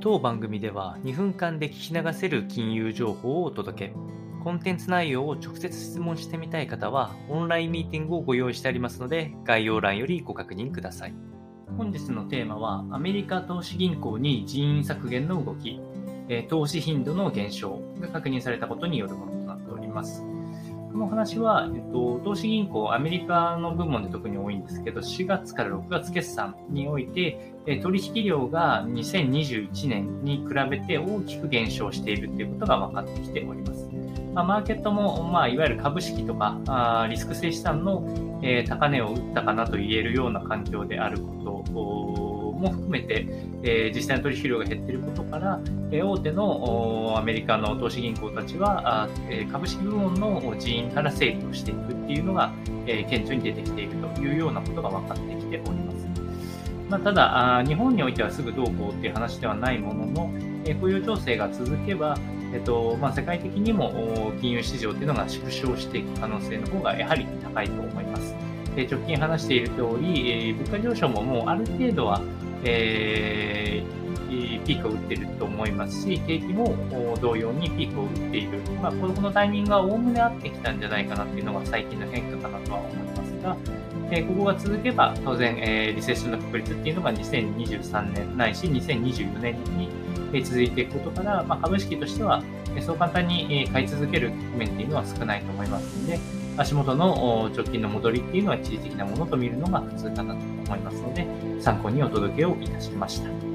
当番組では2分間で聞き流せる金融情報をお届け。コンテンツ内容を直接質問してみたい方は、オンラインミーティングをご用意してありますので、概要欄よりご確認ください。本日のテーマは、アメリカ投資銀行に人員削減の動き、投資頻度の減少が確認されたことによるものとなっております。この話は、えっと、投資銀行、アメリカの部門で特に多いんですけど、4月から6月決算において、え取引量が2021年に比べて大きく減少しているということが分かってきております。まあ、マーケットも、まあ、いわゆる株式とかあリスク性資産の、えー、高値を打ったかなと言えるような環境であることも含めて、えー、実際の取引量が減っていることから、えー、大手のアメリカの投資銀行たちは、あえー、株式部門の人員から整理をしていくっていうのが、えー、顕著に出てきているというようなことが分かってきております。まあ、ただあ、日本においてはすぐどうこうっていう話ではないものの、雇用調整が続けば、えっとまあ、世界的にも金融市場というのが縮小していく可能性の方がやはり高いと思います。直近話している通り、え物価上昇ももうある程度はえー、ピークを打っていると思いますし、景気も同様にピークを打っている。まあ、このタイミングはおおむね合ってきたんじゃないかなっていうのが最近の変化かなとは思いますが、え、ここが続けば、当然、え、リセッションの確率っていうのが2023年ないし、2024年に続いていくことから、まあ、株式としては、そう簡単に買い続ける局面っていうのは少ないと思いますので、足元の直近の戻りっていうのは一時的なものと見るのが普通かなと思いますので、参考にお届けをいたしました。